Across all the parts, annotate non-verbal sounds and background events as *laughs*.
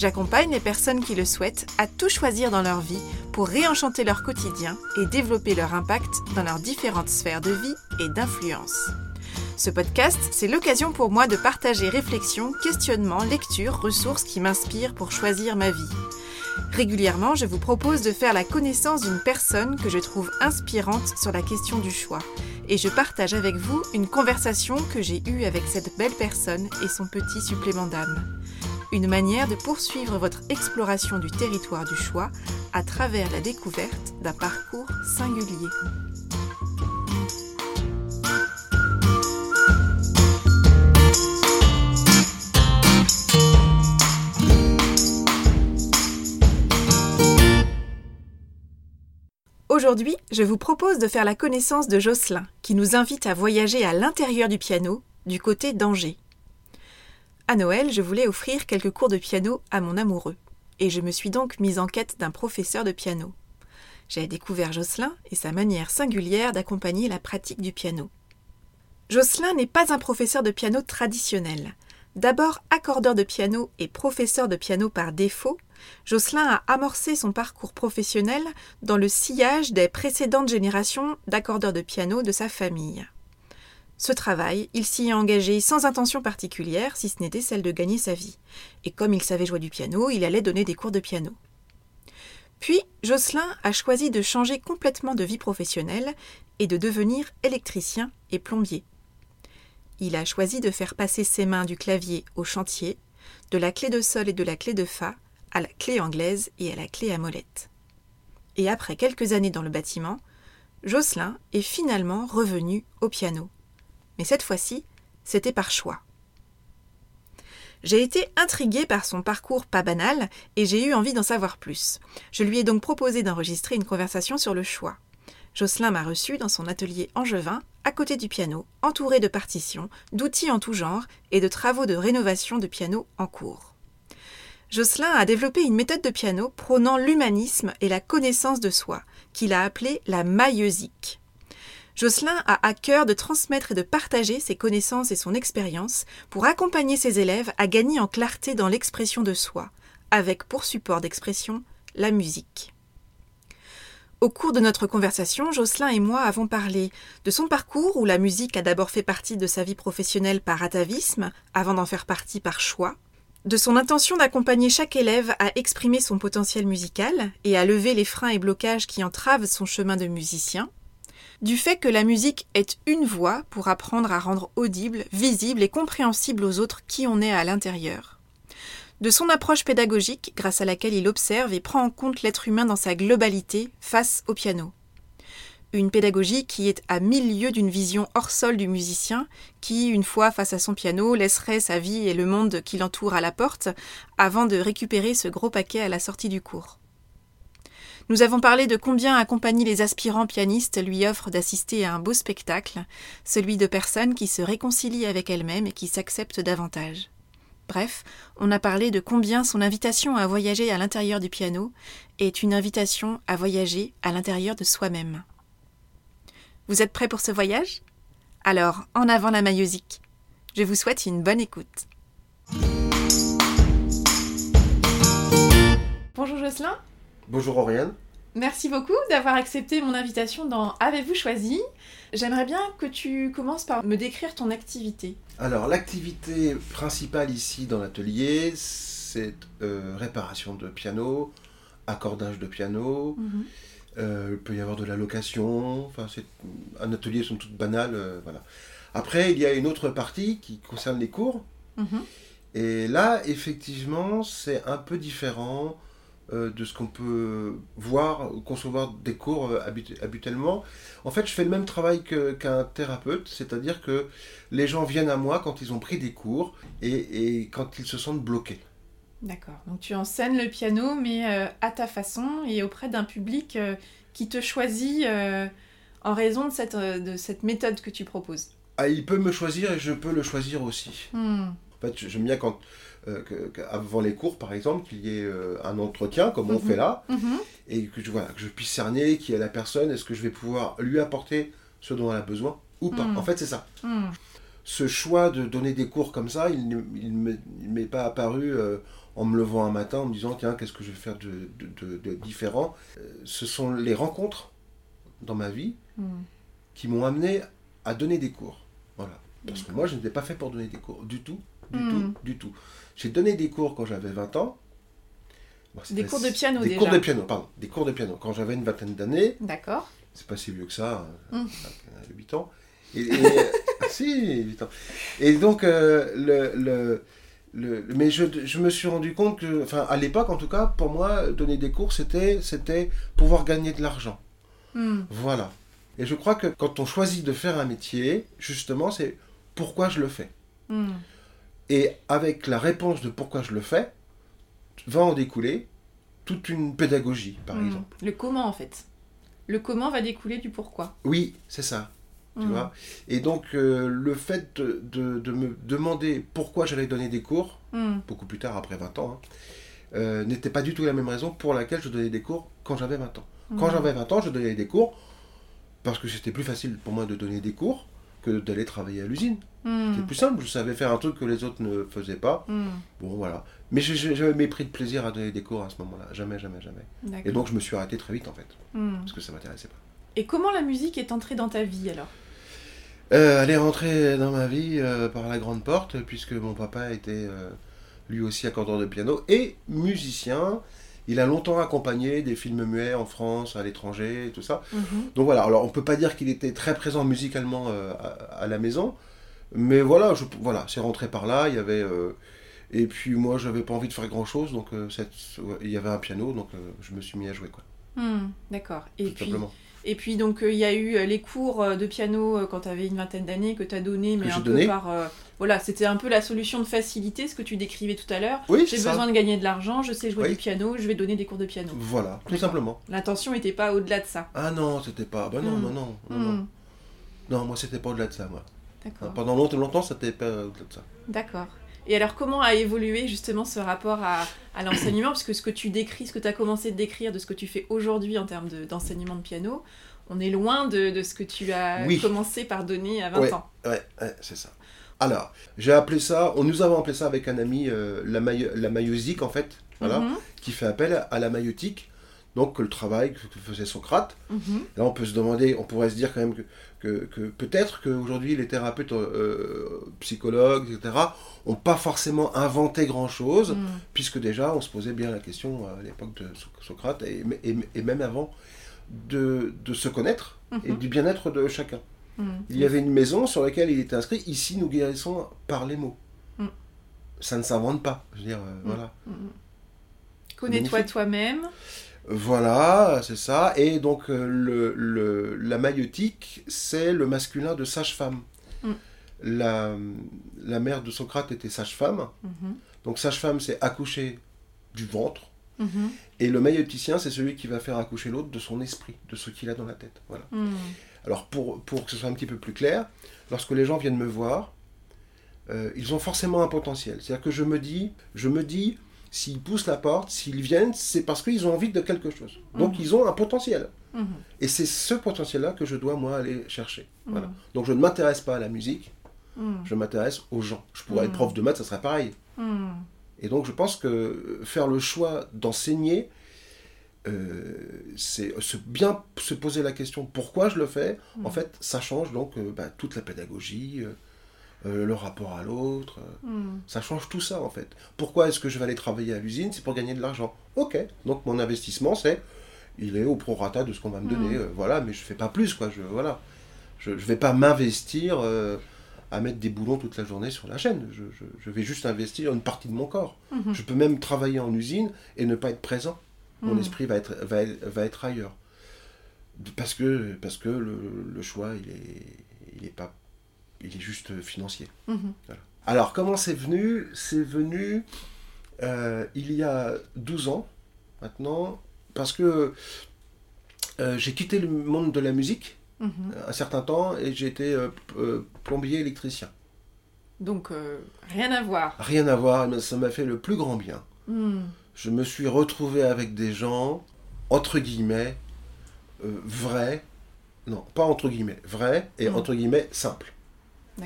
J'accompagne les personnes qui le souhaitent à tout choisir dans leur vie pour réenchanter leur quotidien et développer leur impact dans leurs différentes sphères de vie et d'influence. Ce podcast, c'est l'occasion pour moi de partager réflexions, questionnements, lectures, ressources qui m'inspirent pour choisir ma vie. Régulièrement, je vous propose de faire la connaissance d'une personne que je trouve inspirante sur la question du choix. Et je partage avec vous une conversation que j'ai eue avec cette belle personne et son petit supplément d'âme une manière de poursuivre votre exploration du territoire du choix à travers la découverte d'un parcours singulier. Aujourd'hui, je vous propose de faire la connaissance de Jocelyn, qui nous invite à voyager à l'intérieur du piano, du côté d'Angers. À Noël, je voulais offrir quelques cours de piano à mon amoureux, et je me suis donc mise en quête d'un professeur de piano. J'ai découvert Jocelyn et sa manière singulière d'accompagner la pratique du piano. Jocelyn n'est pas un professeur de piano traditionnel. D'abord accordeur de piano et professeur de piano par défaut, Jocelyn a amorcé son parcours professionnel dans le sillage des précédentes générations d'accordeurs de piano de sa famille. Ce travail, il s'y est engagé sans intention particulière, si ce n'était celle de gagner sa vie. Et comme il savait jouer du piano, il allait donner des cours de piano. Puis, Jocelyn a choisi de changer complètement de vie professionnelle et de devenir électricien et plombier. Il a choisi de faire passer ses mains du clavier au chantier, de la clé de sol et de la clé de fa à la clé anglaise et à la clé à molette. Et après quelques années dans le bâtiment, Jocelyn est finalement revenu au piano mais cette fois-ci, c'était par choix. J'ai été intriguée par son parcours pas banal et j'ai eu envie d'en savoir plus. Je lui ai donc proposé d'enregistrer une conversation sur le choix. Jocelyn m'a reçu dans son atelier angevin, à côté du piano, entouré de partitions, d'outils en tout genre et de travaux de rénovation de piano en cours. Jocelyn a développé une méthode de piano prônant l'humanisme et la connaissance de soi, qu'il a appelée la maïeusique. Jocelyn a à cœur de transmettre et de partager ses connaissances et son expérience pour accompagner ses élèves à gagner en clarté dans l'expression de soi, avec pour support d'expression la musique. Au cours de notre conversation, Jocelyn et moi avons parlé de son parcours où la musique a d'abord fait partie de sa vie professionnelle par atavisme, avant d'en faire partie par choix, de son intention d'accompagner chaque élève à exprimer son potentiel musical et à lever les freins et blocages qui entravent son chemin de musicien, du fait que la musique est une voix pour apprendre à rendre audible, visible et compréhensible aux autres qui on est à l'intérieur. De son approche pédagogique, grâce à laquelle il observe et prend en compte l'être humain dans sa globalité face au piano. Une pédagogie qui est à mille lieues d'une vision hors sol du musicien, qui, une fois face à son piano, laisserait sa vie et le monde qui l'entoure à la porte, avant de récupérer ce gros paquet à la sortie du cours. Nous avons parlé de combien accompagner les aspirants pianistes lui offre d'assister à un beau spectacle, celui de personnes qui se réconcilient avec elles-mêmes et qui s'acceptent davantage. Bref, on a parlé de combien son invitation à voyager à l'intérieur du piano est une invitation à voyager à l'intérieur de soi-même. Vous êtes prêts pour ce voyage? Alors, en avant la maillosique. Je vous souhaite une bonne écoute. Bonjour Jocelyn. Bonjour Oriane. Merci beaucoup d'avoir accepté mon invitation dans Avez-vous choisi? J'aimerais bien que tu commences par me décrire ton activité. Alors, l'activité principale ici dans l'atelier, c'est euh, réparation de piano, accordage de piano. Mhm. Euh, il peut y avoir de la location. Enfin, c'est un atelier sont toutes banales. Euh, voilà. Après, il y a une autre partie qui concerne les cours. Mhm. Et là, effectivement, c'est un peu différent de ce qu'on peut voir, concevoir des cours euh, habituellement. En fait, je fais le même travail qu'un thérapeute, c'est-à-dire que les gens viennent à moi quand ils ont pris des cours et, quand ils se sentent bloqués. D'accord. Donc tu enseignes le piano, mais euh, à ta façon et auprès d'un public qui te choisit en raison de cette, de cette méthode que tu proposes. Ah, il peut me choisir et je peux le choisir aussi. Hmm. En fait, j'aime bien quand, euh, que- avant les cours, par exemple, qu'il y ait euh, un entretien, comme on Mhm. fait là, Mhm. et que je, voilà, que je puisse cerner qui est la personne, est-ce que je vais pouvoir lui apporter ce dont elle a besoin ou pas. Mhm. En fait, c'est ça. Ce choix de donner des cours comme ça, il ne il m'est pas apparu euh, en me levant un matin en me disant, tiens, qu'est-ce que je vais faire de, de- de- de différent. Euh, ce sont les rencontres dans ma vie qui m'ont amené à donner des cours. Voilà. Parce que moi, je n'étais pas fait pour donner des cours. Du tout. Du Mm. tout. Du tout. J'ai donné des cours quand j'avais 20 ans. Bon, Des cours de piano, Des déjà. cours de piano, pardon. Des cours de piano. Quand j'avais une vingtaine d'années, D'accord. c'est pas si vieux que ça, Mm. euh, 8 ans. Et, et- *laughs* ah, si, 8 ans. Et donc, euh, le, le, le- mais je, je me suis rendu compte que, enfin, à l'époque en tout cas, pour moi, donner des cours, c'était, c'était pouvoir gagner de l'argent. Hmm. Voilà. Et je crois que quand on choisit de faire un métier, justement, c'est pourquoi je le fais. Hmm. Et avec la réponse de pourquoi je le fais, va en découler toute une pédagogie, par Hmm. exemple. Le comment, en fait. Le comment va découler du pourquoi. Oui, c'est ça. Tu Hmm. vois? Et donc, euh, le fait de, de- de me demander pourquoi j'allais donner des cours, Hmm. beaucoup plus tard, après 20 ans, hein, euh, n'était pas du tout la même raison pour laquelle je donnais des cours quand j'avais 20 ans. Quand j'avais 20 ans, je donnais des cours parce que c'était plus facile pour moi de donner des cours que d'aller travailler à l'usine. Hmm. C'était plus simple, je savais faire un truc que les autres ne faisaient pas. Hmm. Bon, voilà. Mais j'ai jamais pris de plaisir à donner des cours à ce moment-là. Jamais, jamais, jamais. Et donc, je me suis arrêté très vite, en fait, Hmm. parce que ça m'intéressait pas. Et comment la musique est entrée dans ta vie, alors? Euh, elle est rentrée dans ma vie euh, par la grande porte, puisque mon papa était euh, lui aussi accordeur de piano et musicien. Il a longtemps accompagné des films muets en France, à l'étranger, et tout ça. Mhm. Donc voilà, alors on peut pas dire qu'il était très présent musicalement euh, à, à la maison, mais voilà, je, voilà, c'est rentré par là. Il y avait euh, et puis moi j'avais pas envie de faire grand chose, donc euh, cette- ouais, il y avait un piano, donc je me suis mis à jouer quoi, Hmm. D'accord. Et tout puis, simplement. Et puis donc euh, il y a eu euh, les cours euh, de piano quand tu avais une vingtaine d'années que tu as donné, mais un peu par euh, voilà, c'était un peu la solution de facilité, ce que tu décrivais tout à l'heure. Oui, J'ai besoin de gagner de l'argent, je sais jouer Oui. du piano, je vais donner des cours de piano. Voilà, tout simplement. L'intention n'était pas au-delà de ça. Ah non, c'était pas. Bah non, Hmm. non, non, non, non. Hmm. Non, moi c'était pas au-delà de ça, moi. D'accord. Pendant longtemps, longtemps, c'était pas au-delà de ça. D'accord. Et alors, comment a évolué justement ce rapport à, à l'enseignement? Parce que ce que tu décris, ce que tu as commencé de décrire de ce que tu fais aujourd'hui en termes de- d'enseignement de, piano, on est loin de, de ce que tu as Oui. commencé par donner à 20 Ouais. ans. Ouais, ouais, c'est ça. Alors, j'ai appelé ça, on nous avons appelé ça avec un ami euh, la, maille- la maïosique en fait, voilà, Mhm, qui fait appel à la maïotique, donc le travail que que faisait Socrate. mhm, Là, on peut se demander, on pourrait se dire quand même que, que, que peut-être qu'aujourd'hui les thérapeutes, euh, psychologues, etc., n'ont pas forcément inventé grand-chose, mhm. puisque déjà on se posait bien la question à l'époque de So- Socrate et, et- et même avant de, de se connaître et Mhm. du bien-être de chacun. Mhm. Il y avait une maison sur laquelle il était inscrit Ici, nous guérissons par les mots. Mm. Ça ne s'invente pas. Je veux dire, euh, Mm. voilà. Connais-toi toi-même. Voilà, c'est ça. Et donc, euh, le, le- la maïotique, c'est le masculin de sage-femme. Mm. La, la mère de Socrate était sage-femme. Mhm, Donc, sage-femme, c'est accoucher du ventre. mhm, Et le maïoticien, c'est celui qui va faire accoucher l'autre de son esprit, de ce qu'il a dans la tête. Voilà. mhm. Alors pour, pour que ce soit un petit peu plus clair, lorsque les gens viennent me voir, euh, ils ont forcément un potentiel. C'est-à-dire que je me dis, je me dis, s'ils poussent la porte, s'ils viennent, c'est parce qu'ils ont envie de quelque chose. Donc Mhm. ils ont un potentiel. Mhm. Et c'est ce potentiel-là que je dois moi aller chercher. Voilà. Mhm. Donc je ne m'intéresse pas à la musique, je m'intéresse aux gens. Je pourrais être prof de maths, ça serait pareil. Et donc je pense que faire le choix d'enseigner, euh, c'est se bien se poser la question pourquoi je le fais? En fait, ça change donc euh, bah, toute la pédagogie, euh, euh, le rapport à l'autre. euh, Mhm. ça change tout ça en fait. Pourquoi est-ce que je vais aller travailler à l'usine? C'est pour gagner de l'argent. Ok. Donc mon investissement c'est il est au prorata de ce qu'on va me donner. Mhm. euh, voilà, mais je fais pas plus quoi. Je voilà. Je, je vais pas m'investir euh, à mettre des boulons toute la journée sur la chaîne. Je, je- je vais juste investir une partie de mon corps. Mhm. Je peux même travailler en usine et ne pas être présent. Mon esprit va être, va, va être ailleurs. Parce que, parce que le, le choix, il est, il est pas, il est juste financier. Mhm. Alors, comment c'est venu? C'est venu euh, il y a 12 ans maintenant, parce que euh, j'ai quitté le monde de la musique Mhm. un certain temps et j'ai été euh, euh, plombier électricien. Donc, euh, rien à voir. Rien à voir, mais ça m'a fait le plus grand bien. Hmm. Je me suis retrouvé avec des gens, entre guillemets, euh, vrais, non, pas entre guillemets, vrais et Mm. entre guillemets simples.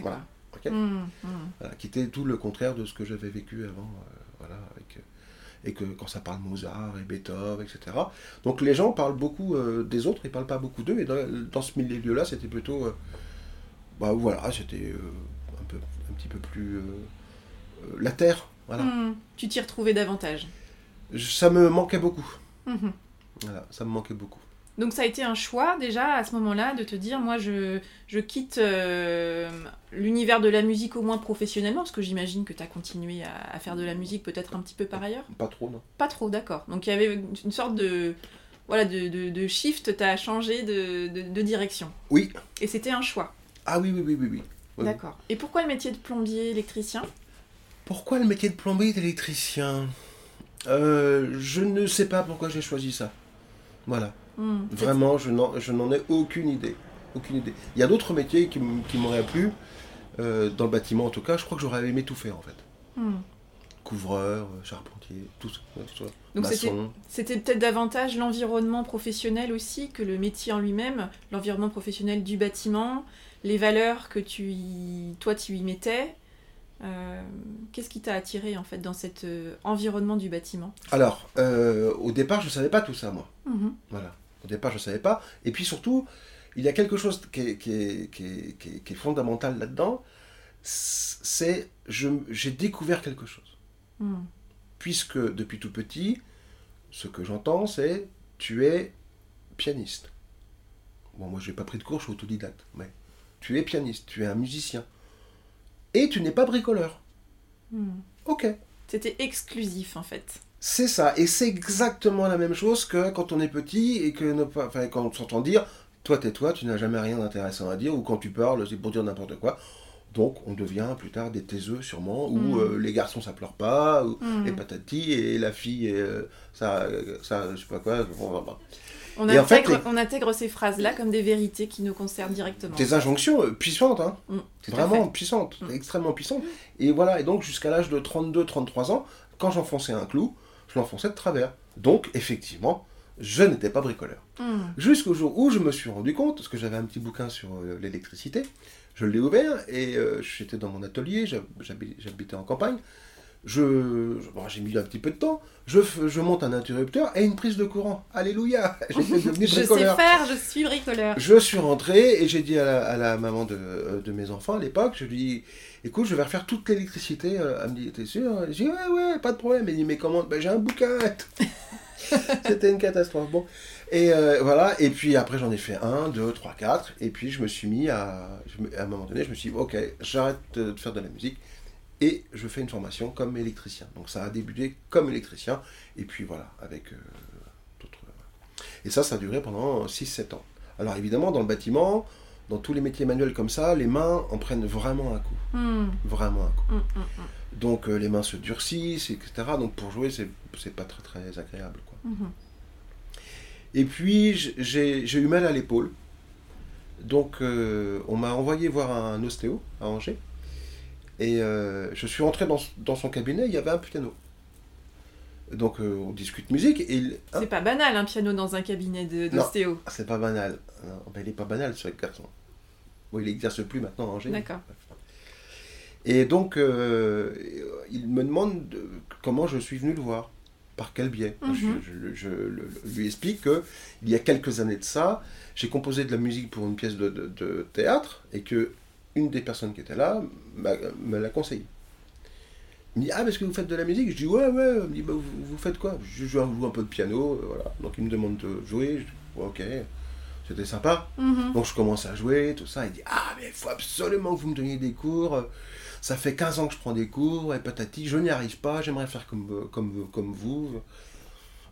Voilà. Hmm, hmm. Voilà, qui était tout le contraire de ce que j'avais vécu avant, euh, voilà, avec, euh, et que quand ça parle Mozart et Beethoven, etc. Donc les gens parlent beaucoup euh, des autres, ils parlent pas beaucoup d'eux, et dans, dans ce milieu-là, c'était plutôt, euh, bah voilà, c'était un peu, un petit peu plus la terre, voilà. Hmm. Tu t'y retrouvais davantage. Je- Ça me manquait beaucoup, voilà, ça me manquait beaucoup. Donc ça a été un choix déjà à ce moment-là de te dire moi je, je quitte euh, l'univers de la musique au moins professionnellement parce que j'imagine que tu as continué à, à faire de la musique peut-être un petit peu par ailleurs. Pas trop, non. Pas trop, d'accord. Donc il y avait une sorte de voilà de, de, de shift, tu as changé de, de, direction. Oui. Et c'était un choix. Ah oui, oui, oui, oui, oui. Oui. D'accord. Et pourquoi le métier de plombier électricien? Pourquoi le métier de plombier et d'électricien Euh, Je ne sais pas pourquoi j'ai choisi ça. Voilà. Hmm. Vraiment, je n'en, ai aucune idée. Aucune idée. Il y a d'autres métiers qui, qui m'auraient plu, euh, dans le bâtiment en tout cas. Je crois que j'aurais aimé tout faire en fait. Hmm. Couvreur, euh, charpentier, tout ça. ouais, tout ça. Donc c'était peut-être davantage l'environnement professionnel aussi que le métier en lui-même, l'environnement professionnel du bâtiment, les valeurs que tu y, toi tu y mettais. Euh, Qu'est-ce qui t'a attiré en fait dans cet euh, environnement du bâtiment? Alors, euh, au départ, je ne savais pas tout ça, moi. Mhm. Voilà. Au départ, je ne savais pas. Et puis surtout, il y a quelque chose qui est, qui est- qui est- qui est- qui est fondamental là-dedans. C'est j'ai découvert quelque chose. Mhm. Puisque depuis tout petit, ce que j'entends, c'est tu es pianiste. Bon, moi, je n'ai pas pris de cours, je suis autodidacte. Mais tu es pianiste, tu es un musicien. Et tu n'es pas bricoleur. Mhm. Ok. C'était exclusif en fait. C'est ça, et c'est exactement la même chose que quand on est petit et que pas, enfin, quand on s'entend dire, toi tais-toi, tu n'as jamais rien d'intéressant à dire, ou quand tu parles, c'est pour dire n'importe quoi. Donc on devient plus tard des taiseux sûrement, ou Mm. euh, les garçons ça pleure pas, ou Mhm. et patati, et la fille, et, euh, ça, euh, ça, je sais pas quoi. bon, bon, bon. On, Et en fait, intègre, les- on intègre ces phrases-là comme des vérités qui nous concernent directement. Des injonctions puissantes, hein. Mm, vraiment puissantes, Mm. extrêmement puissantes. Et voilà, et donc jusqu'à l'âge de 32-33 ans, quand j'enfonçais un clou, je l'enfonçais de travers. Donc effectivement, je n'étais pas bricoleur. Mhm. Jusqu'au jour où je me suis rendu compte, parce que j'avais un petit bouquin sur euh, l'électricité, je l'ai ouvert et euh, j'étais dans mon atelier, j'hab- j'habi- j'habitais en campagne. Je, je- bon, j'ai mis un petit peu de temps. Je, je monte un interrupteur et une prise de courant. Alléluia *laughs* Je sais faire, je suis bricoleur. Je suis rentré et j'ai dit à la, à la maman de, euh, de mes enfants à l'époque, je lui dis, écoute, je vais refaire toute l'électricité. Euh, Elle me dit, t'es sûr? J'ai dit, ouais, ouais, pas de problème. Elle dit, mais comment Ben, J'ai un bouquin. *laughs* C'était une catastrophe. Bon. Et euh, voilà, et puis après j'en ai fait un, deux, trois, quatre, et puis je me suis mis à... à un moment donné, je me suis dit, ok, j'arrête de faire de la musique, et je fais une formation comme électricien. Donc ça a débuté comme électricien, et puis voilà, avec euh, d'autres... Et ça, ça a duré pendant 6-7 ans. Alors évidemment, dans le bâtiment, dans tous les métiers manuels comme ça, les mains en prennent vraiment un coup. Mhm. Vraiment un coup. Mhm, mhm, Donc euh, les mains se durcissent, etc. Donc pour jouer, c'est pas très très agréable. Quoi. Et puis j'ai eu mal à l'épaule. Donc euh, on m'a envoyé voir un ostéo à Angers. Et euh, je suis rentré dans, dans son cabinet, il y avait un piano. Donc euh, on discute musique et il... hein C'est pas banal un piano dans un cabinet de- d'ostéo. Ah, c'est pas banal. Non, ben, il est pas banal ce garçon. Bon, il n'exerce plus maintenant à Angers. D'accord. Et donc, euh, il me demande de- comment je suis venu le voir, par quel biais. Mhm. Je, je- je le- lui explique que il y a quelques années de ça, j'ai composé de la musique pour une pièce de, de- de théâtre et que une des personnes qui était là me l'a conseillé. Il me dit Ah, mais est-ce que vous faites de la musique Je dis Ouais, ouais. Il me dit Bah, vous, vous faites quoi Je joue un, peu de piano. euh, Voilà. Donc, il me demande de jouer. Je dis Ok, c'était sympa. Mhm. Donc je commence à jouer, tout ça. Il dit Ah, mais il faut absolument que vous me donniez des cours. Ça fait 15 ans que je prends des cours, et patati, je n'y arrive pas, j'aimerais faire comme, comme, comme vous.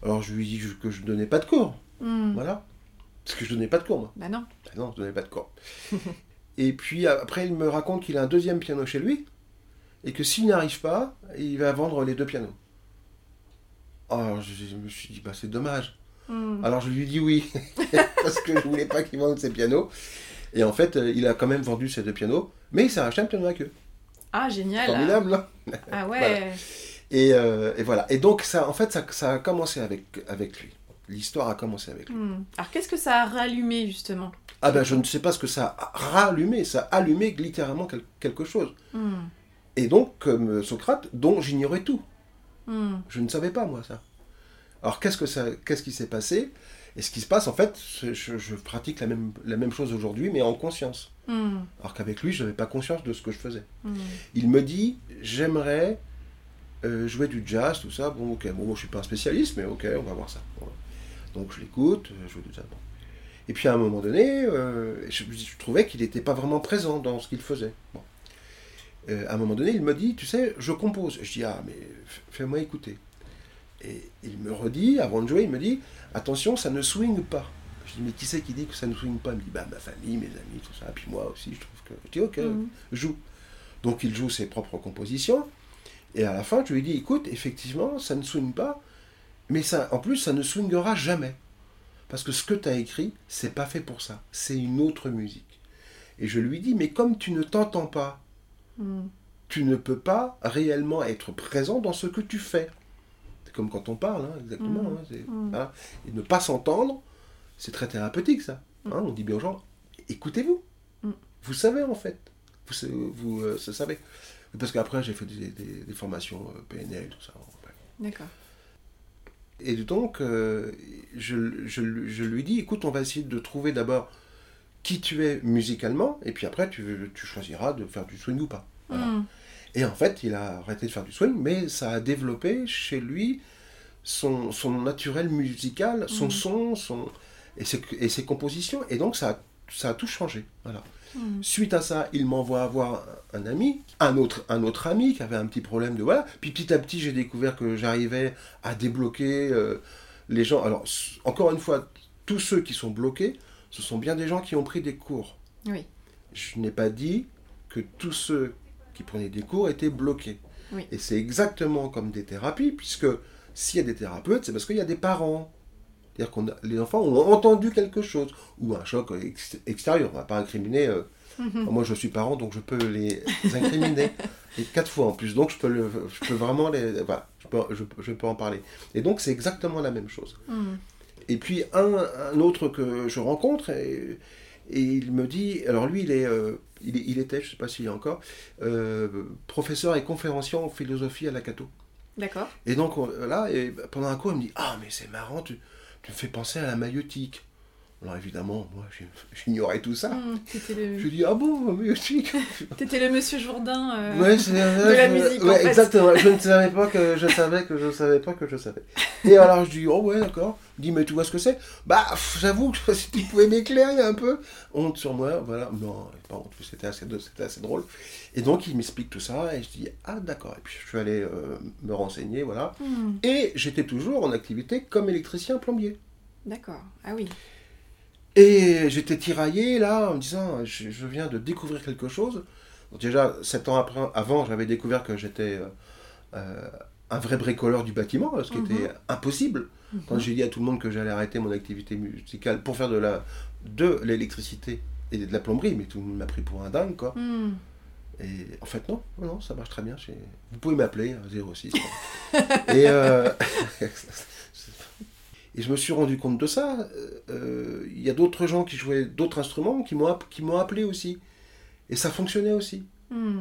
Alors je lui dis que je ne donnais pas de cours. Mhm. Voilà. Parce que je donnais pas de cours, moi. Bah non. Ben non, je donnais pas de cours. *laughs* et puis après, il me raconte qu'il a un deuxième piano chez lui, et que s'il n'y arrive pas, il va vendre les deux pianos. Alors je, me suis dit, bah, c'est dommage. Hmm. Alors je lui dis oui, *laughs* parce que je voulais pas qu'il vende ses pianos. Et en fait, euh, il a quand même vendu ses deux pianos, mais il s'est racheté un piano à queue. Ah, génial. Formidable, hein Ah ouais. *laughs* Voilà. et, euh, et voilà. Et donc, ça, en fait, ça, ça a commencé avec, avec lui. L'histoire a commencé avec lui. Hmm. Alors, qu'est-ce que ça a rallumé, justement? Ah ben, je ne sais pas ce que ça a rallumé. Ça a allumé littéralement quel- quelque chose. Hmm. Et donc, comme Socrate, dont j'ignorais tout. Hmm. Je ne savais pas, moi, ça. Alors, qu'est-ce, que ça, qu'est-ce qui s'est passé? Et ce qui se passe, en fait, je, je pratique la même, la même chose aujourd'hui, mais en conscience. Hmm. Alors qu'avec lui, je n'avais pas conscience de ce que je faisais. Il me dit, j'aimerais euh, jouer du jazz, tout ça. Bon, ok, bon, moi, je suis pas un spécialiste, mais ok, on va voir ça. Voilà. Donc, je l'écoute, euh, je joue du jazz. Bon. Et puis, à un moment donné, euh, je, je trouvais qu'il n'était pas vraiment présent dans ce qu'il faisait. Bon. Euh, à un moment donné, il me dit, tu sais, je compose. Je dis, ah, mais fais-moi écouter. Et il me redit, avant de jouer, il me dit, attention, ça ne swing pas. Je dis, mais qui c'est qui dit que ça ne swing pas? Il me dit, bah, ma famille, mes amis, tout ça. Puis moi aussi, je trouve que. Je dis, ok, Hmm. joue. Donc il joue ses propres compositions. Et à la fin, je lui dis, écoute, effectivement, ça ne swing pas, mais ça, en plus, ça ne swingera jamais. Parce que ce que tu as écrit, c'est pas fait pour ça. C'est une autre musique. Et je lui dis, mais comme tu ne t'entends pas, Hmm. tu ne peux pas réellement être présent dans ce que tu fais. C'est comme quand on parle, hein, exactement. Mm. hein, Mm. voilà. Et ne pas s'entendre, c'est très thérapeutique, ça. Hein, on dit bien aux gens, écoutez-vous. Vous savez, en fait. Vous, vous euh, savez. Parce qu'après, j'ai fait des, des- des formations euh, PNL, tout ça. D'accord. Et donc, euh, je, je- je lui dis, écoute, on va essayer de trouver d'abord qui tu es musicalement, et puis après, tu, tu choisiras de faire du swing ou pas. Voilà. Hmm. Et en fait, il a arrêté de faire du swing, mais ça a développé chez lui son, son naturel musical, son Mhm. son, son, et, ses, et ses compositions. Et donc, ça a, ça a tout changé. Voilà. Hmm. Suite à ça, il m'envoie voir un ami, un autre, un autre ami qui avait un petit problème de voilà. Puis petit à petit, j'ai découvert que j'arrivais à débloquer euh, les gens. Alors, encore une fois, tous ceux qui sont bloqués, ce sont bien des gens qui ont pris des cours. Oui. Je n'ai pas dit que tous ceux qui prenaient des cours étaient bloqués. Oui. Et c'est exactement comme des thérapies, puisque s'il y a des thérapeutes, c'est parce qu'il y a des parents. C'est-à-dire que les enfants ont entendu quelque chose, ou un choc ex- extérieur. On ne va pas incriminer. euh, Mhm. Moi, je suis parent, donc je peux les *laughs* incriminer. Et quatre fois en plus. Donc, je peux, le, je peux vraiment les. Voilà, je peux, je, je peux en parler. Et donc, c'est exactement la même chose. Hmm. Et puis un, un autre que je rencontre, et, et il me dit, alors lui, il, est, euh, il, était, je ne sais pas s'il est encore, euh, professeur et conférencier en philosophie à la Cato. D'accord. Et donc on- là, et pendant un cours, il me dit, ah mais c'est marrant, tu, tu fais penser à la maïotique. Alors évidemment, moi, j'ignorais tout ça. Hmm. T'étais Je le... dis, ah bon, la *laughs* maïotique T'étais le monsieur Jourdain. euh, Ouais, de la musique, en Ouais, fait. exactement. Je ne savais pas que je savais que je savais pas que je savais. Et alors je dis oh ouais d'accord. Il dit mais tu vois ce que c'est? Bah j'avoue que *laughs* si tu pouvais m'éclairer un peu. Honte sur moi, voilà. Non, pas honte. C'était assez drôle. Et donc il m'explique tout ça et je dis ah d'accord. Et puis je suis allé euh, me renseigner voilà. hmm. Et j'étais toujours en activité comme électricien plombier. D'accord. Ah oui. Et j'étais tiraillé là en me disant je, je viens de découvrir quelque chose. Déjà, sept ans après, avant, j'avais découvert que j'étais euh, euh, un vrai bricoleur du bâtiment, ce qui Mhm. était impossible. Quand Mhm. j'ai dit à tout le monde que j'allais arrêter mon activité musicale pour faire de la de l'électricité et de la plomberie, mais tout le monde m'a pris pour un dingue quoi. Hmm. Et en fait non, non, ça marche très bien. chez- Vous pouvez m'appeler hein, 06. et euh, *laughs* et je me suis rendu compte de ça. Euh, Il y a d'autres gens qui jouaient d'autres instruments qui m'ont app- qui m'ont appelé aussi. Et ça fonctionnait aussi. Hmm.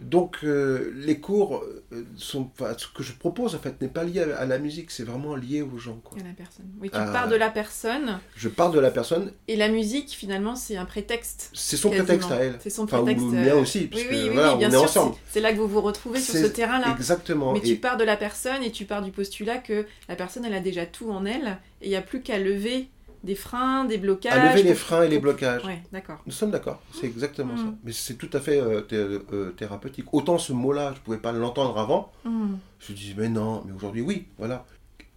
Donc euh, les cours euh, sont, enfin, ce que je propose en fait n'est pas lié à, à la musique, c'est vraiment lié aux gens. Quoi. A la personne. Oui, tu Ah. pars de la personne Je parle de la personne, et la musique, finalement, c'est un prétexte. c'est son quasiment. prétexte à elle. C'est son Enfin, ou prétexte. euh, aussi, parce oui, que, oui, voilà, oui, bien on est sûr. ensemble. c'est- là que vous vous retrouvez sur ce terrain-là. Exactement. Mais Et- tu pars de la personne et tu pars du postulat que la personne, elle a déjà tout en elle et il n'y a plus qu'à lever des freins, des blocages. à lever les freins et les blocages. Ouais, d'accord. Nous sommes d'accord, c'est exactement ça. Mais c'est tout à fait euh, thé- euh, thérapeutique. Autant ce mot-là, je pouvais pas l'entendre avant. Hmm. Je me dis, mais non, mais aujourd'hui, oui, voilà.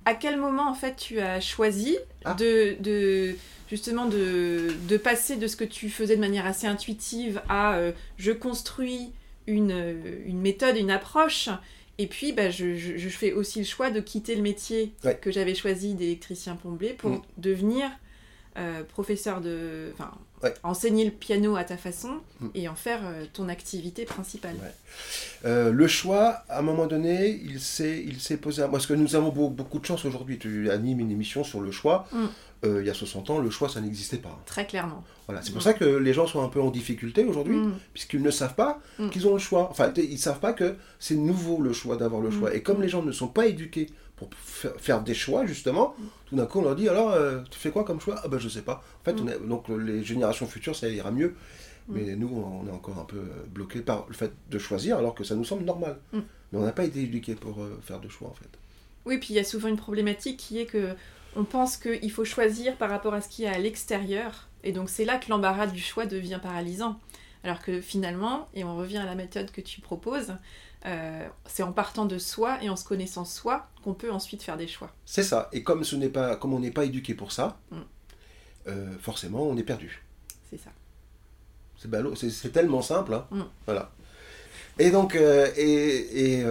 À quel moment, en fait, tu as choisi Ah. de, de justement de, de passer de ce que tu faisais de manière assez intuitive à euh, je construis une, une méthode, une approche Et puis, bah, je, je- je fais aussi le choix de quitter le métier Ouais. que j'avais choisi d'électricien plombier pour Mm. devenir euh, professeur de. Enfin, Ouais. enseigner le piano à ta façon Mm. et en faire euh, ton activité principale. Ouais. Euh, le choix, à un moment donné, il s'est, posé. à- Parce que nous avons beau- beaucoup de chance aujourd'hui. Tu animes une émission sur le choix. Mm. Euh, il y a 60 ans, le choix, ça n'existait pas. Très clairement. Voilà. C'est pour Mm. ça que les gens sont un peu en difficulté aujourd'hui, Mm. puisqu'ils ne savent pas Mm. qu'ils ont le choix. Enfin, ils ne savent pas que c'est nouveau le choix d'avoir le choix. Et comme les gens ne sont pas éduqués pour fa- faire des choix, justement, tout d'un coup, on leur dit alors, euh, tu fais quoi comme choix? Ah ben, je sais pas. En fait, on est- donc les générations futures, ça ira mieux. Mais nous, on est encore un peu euh, bloqués par le fait de choisir, alors que ça nous semble normal. Mais on n'a pas été éduqués pour euh, faire de choix, en fait. Oui, puis il y a souvent une problématique qui est que on pense qu'il faut choisir par rapport à ce qu'il y a à l'extérieur. Et donc c'est là que l'embarras du choix devient paralysant. Alors que finalement, et on revient à la méthode que tu proposes, euh, c'est en partant de soi et en se connaissant soi qu'on peut ensuite faire des choix. C'est ça. Et comme, ce n'est pas, comme on n'est pas éduqué pour ça, Mm. euh, forcément, on est perdu. C'est ça. C'est ballot, c'est c'est tellement simple. hein. Mm. Voilà. Et donc, euh, et, et,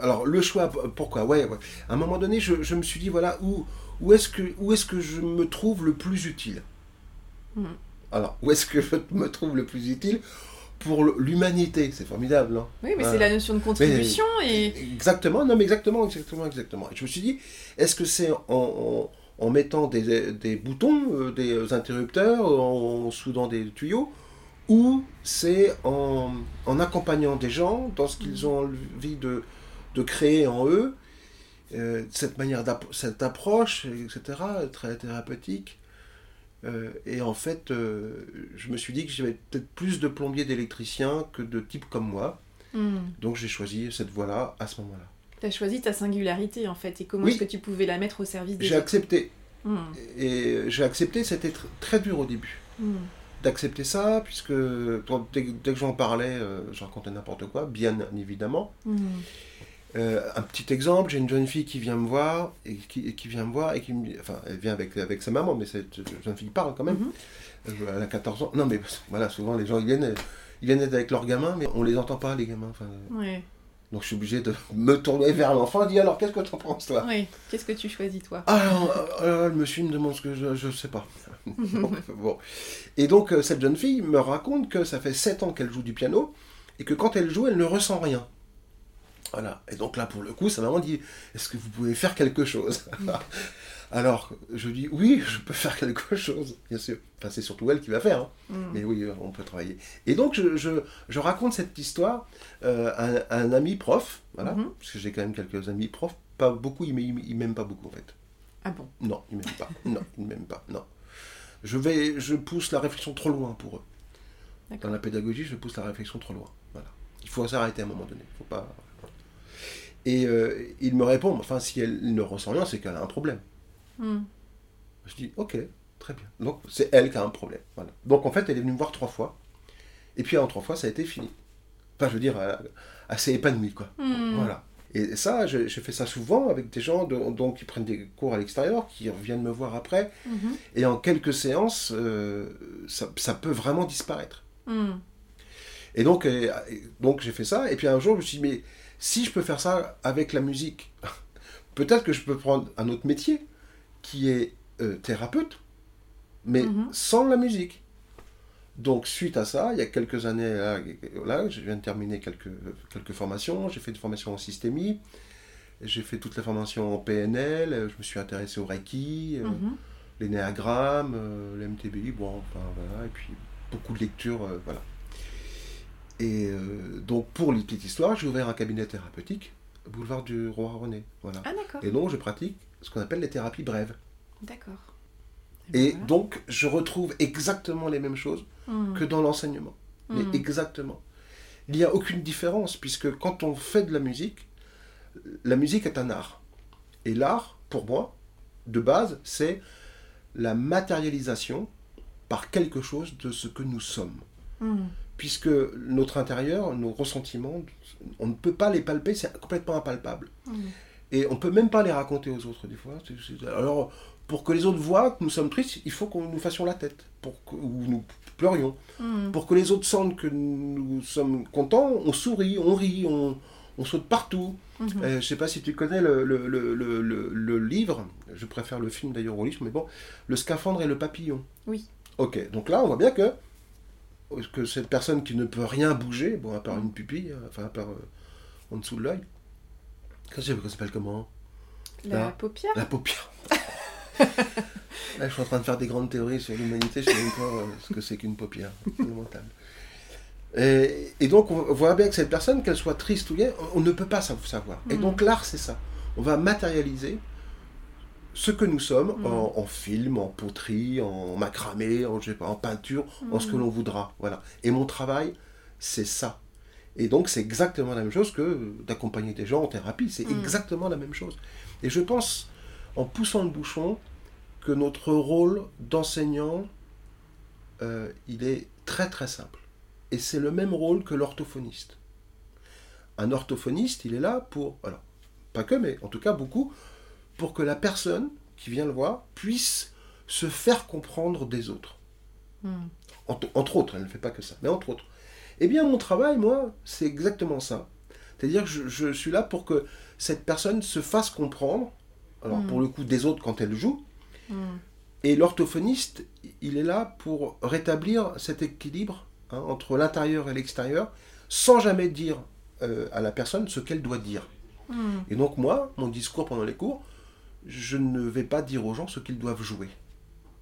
alors le choix, pourquoi? Ouais, ouais. À un moment donné, je, je me suis dit, voilà, où, où est-ce que, où est que je me trouve le plus utile Mm. Alors, où est-ce que je me trouve le plus utile pour l'humanité? C'est formidable, hein Oui, mais c'est la notion de contribution et... Exactement, non mais exactement, exactement, exactement. Et je me suis dit, est-ce que c'est en, en- en mettant des, des boutons, euh, des interrupteurs, en soudant des tuyaux, ou c'est en, en accompagnant des gens dans ce qu'ils ont envie de, de créer en eux, euh, cette manière d'app- cette approche, etc., très thérapeutique. Euh, et en fait, euh, je me suis dit que j'avais peut-être plus de plombiers d'électriciens que de types comme moi. Hmm. Donc j'ai choisi cette voie-là à ce moment-là. T'as choisi ta singularité en fait et comment Oui. est-ce que tu pouvais la mettre au service des J'ai autres. accepté. Hmm. Et j'ai accepté, c'était tr- très dur au début Hmm. d'accepter ça, puisque dès, dès que j'en parlais, je racontais n'importe quoi, bien évidemment. Euh, un petit exemple, j'ai une jeune fille qui vient me voir, et qui, et qui vient me voir, et qui me dit, enfin, elle vient avec, avec sa maman, mais cette jeune fille parle quand même. Mhm. Euh, Elle a 14 ans. Non, mais voilà, souvent les gens ils viennent, ils viennent avec leurs gamins, mais on les entend pas, les gamins. Enfin, Ouais. donc je suis obligé de me tourner vers l'enfant et dire alors qu'est-ce que tu en penses toi? Ouais. Qu'est-ce que tu choisis toi? Ah, alors, alors, le monsieur me demande ce que je, je sais pas. *laughs* *laughs* Donc, bon. Et donc, euh, cette jeune fille me raconte que ça fait 7 ans qu'elle joue du piano et que quand elle joue, elle ne ressent rien. Voilà. Et donc là, pour le coup, sa maman dit Est-ce que vous pouvez faire quelque chose *laughs* Alors, je dis Oui, je peux faire quelque chose, bien sûr. Enfin, c'est surtout elle qui va faire. hein. Hmm. Mais oui, on peut travailler. Et donc, je, je- je raconte cette histoire euh, à, un- à un ami prof, voilà, Mhm. parce que j'ai quand même quelques amis profs, pas beaucoup, ils ils m'aiment pas beaucoup en fait. Ah bon? Non, ils m'aiment pas. Non, ils m'aiment pas. Non. Je vais, je pousse la réflexion trop loin pour eux. Dans la pédagogie, je pousse la réflexion trop loin. Voilà. Il faut s'arrêter à un moment donné. Faut pas. Et euh, il me répond, enfin, si elle ne ressent rien, c'est qu'elle a un problème. Hmm. Je dis, ok, très bien. Donc, c'est elle qui a un problème. Voilà. Donc, en fait, elle est venue me voir trois fois. Et puis, en trois fois, ça a été fini. Enfin, je veux dire, euh, assez épanouie, quoi. Hmm. Voilà. Et ça, je, je fais ça souvent avec des gens de- donc, qui prennent des cours à l'extérieur, qui reviennent me voir après. Mhm. Et en quelques séances, euh, ça, ça peut vraiment disparaître. Hmm. Et donc, euh, et donc j'ai fait ça. Et puis un jour, je me suis dit, mais si je peux faire ça avec la musique, *laughs* peut-être que je peux prendre un autre métier qui est euh, thérapeute, mais Mhm. sans la musique. Donc, suite à ça, il y a quelques années, là, là, je viens de terminer quelques, quelques formations. J'ai fait une formation en systémie, j'ai fait toutes les formations en PNL, je me suis intéressé au Reiki, euh, Mhm. l'énéagramme, euh, l'MTBI, bon, enfin voilà, et puis beaucoup de lectures, euh, voilà. Et euh, donc, pour les petites histoires, j'ai ouvert un cabinet thérapeutique, boulevard du Roi René, voilà. Ah d'accord. Et donc, je pratique ce qu'on appelle les thérapies brèves. D'accord. Et voilà. donc, je retrouve exactement les mêmes choses Hmm. que dans l'enseignement. Mais Hmm. exactement. Il n'y a aucune différence, puisque quand on fait de la musique, la musique est un art. Et l'art, pour moi, de base, c'est la matérialisation par quelque chose de ce que nous sommes. Hmm. Puisque notre intérieur, nos ressentiments, on ne peut pas les palper, c'est complètement impalpable. Hmm. Et on peut même pas les raconter aux autres des fois. Alors, pour que les autres voient que nous sommes tristes, il faut que nous fassions la tête, pour que, ou nous pleurions. Hmm. Pour que les autres sentent que nous sommes contents, on sourit, on rit, on, on saute partout. Mhm. Euh, je ne sais pas si tu connais le, le, le, le, le- le livre, je préfère le film d'ailleurs au livre, mais bon, Le scaphandre et le papillon. Oui. Ok, donc là on voit bien que, que cette personne qui ne peut rien bouger, bon, à part une pupille, hein, enfin à part euh, en dessous de l'œil, qu'est-ce que ça s'appelle comment? La paupière? La paupière. *laughs* Là, je suis en train de faire des grandes théories sur l'humanité, je sais même pas euh, ce que c'est qu'une paupière. *laughs* C'est lamentable. Et, et donc, on voit bien que cette personne, qu'elle soit triste ou bien, on, on ne peut pas sa- savoir. Et Mm. donc, l'art, c'est ça. On va matérialiser ce que nous sommes Mm. en, en film, en poterie, en macramé, en, je sais pas, en peinture, en ce que Mm. l'on voudra. Voilà. Et mon travail, c'est ça. Et donc, c'est exactement la même chose que d'accompagner des gens en thérapie. C'est Mm. exactement la même chose. Et je pense, en poussant le bouchon, que notre rôle d'enseignant, euh, il est très très simple. Et c'est le même rôle que l'orthophoniste. Un orthophoniste, il est là pour, alors, pas que, mais en tout cas beaucoup, pour que la personne qui vient le voir puisse se faire comprendre des autres. Mhm. Entre, entre autres, elle ne fait pas que ça, mais entre autres. Eh bien, mon travail, moi, c'est exactement ça. C'est-à-dire que je, je suis là pour que cette personne se fasse comprendre, alors pour le coup des autres quand elle joue, Mhm. et l'orthophoniste, il est là pour rétablir cet équilibre hein, entre l'intérieur et l'extérieur, sans jamais dire euh, à la personne ce qu'elle doit dire. Et donc moi, mon discours pendant les cours, je ne vais pas dire aux gens ce qu'ils doivent jouer,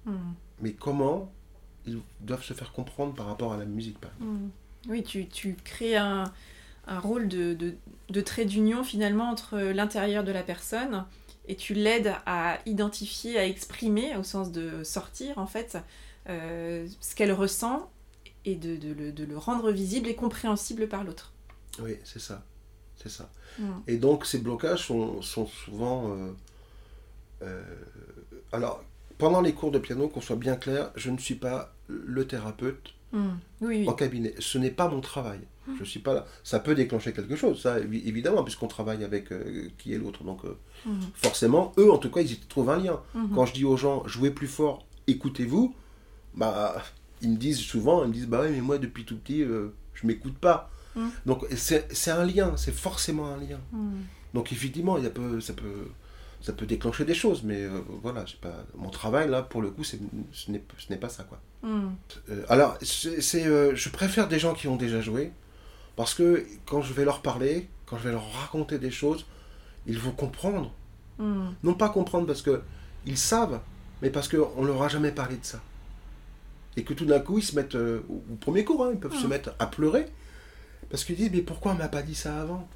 Mhm. mais comment ils doivent se faire comprendre par rapport à la musique. par exemple. Mhm. Oui, tu, tu crées un, un rôle de, de, de trait d'union finalement entre l'intérieur de la personne et tu l'aides à identifier, à exprimer, au sens de sortir en fait, euh, ce qu'elle ressent et de, de le, de le rendre visible et compréhensible par l'autre. Oui, c'est ça. C'est ça. Mhm. Et donc ces blocages sont, sont souvent... euh, euh, alors, pendant les cours de piano, qu'on soit bien clair, je ne suis pas le thérapeute. Oui, oui. en cabinet. Ce n'est pas mon travail. Je suis pas là. Ça peut déclencher quelque chose, ça, évi- évidemment, puisqu'on travaille avec euh, qui est l'autre. Donc, euh, Mhm. forcément, eux, en tout cas, ils y trouvent un lien. Mhm. Quand je dis aux gens, jouez plus fort, écoutez-vous, bah, ils me disent souvent, ils me disent, bah ouais, mais moi, depuis tout petit, euh, je m'écoute pas. Donc, c'est un lien, c'est forcément un lien. Donc, évidemment, il y a peu, ça peut... Ça peut déclencher des choses, mais euh, voilà, pas mon travail là pour le coup, c'est- ce n'est ce n'est pas ça quoi. Mhm. Euh, alors, c'est, c'est, euh, je préfère des gens qui ont déjà joué, parce que quand je vais leur parler, quand je vais leur raconter des choses, ils vont comprendre. Mhm. Non pas comprendre parce que ils savent, mais parce qu'on leur a jamais parlé de ça. Et que tout d'un coup, ils se mettent, au premier cours, hein, ils peuvent se Mhm. mettre à pleurer, parce qu'ils disent, mais pourquoi on m'a pas dit ça avant?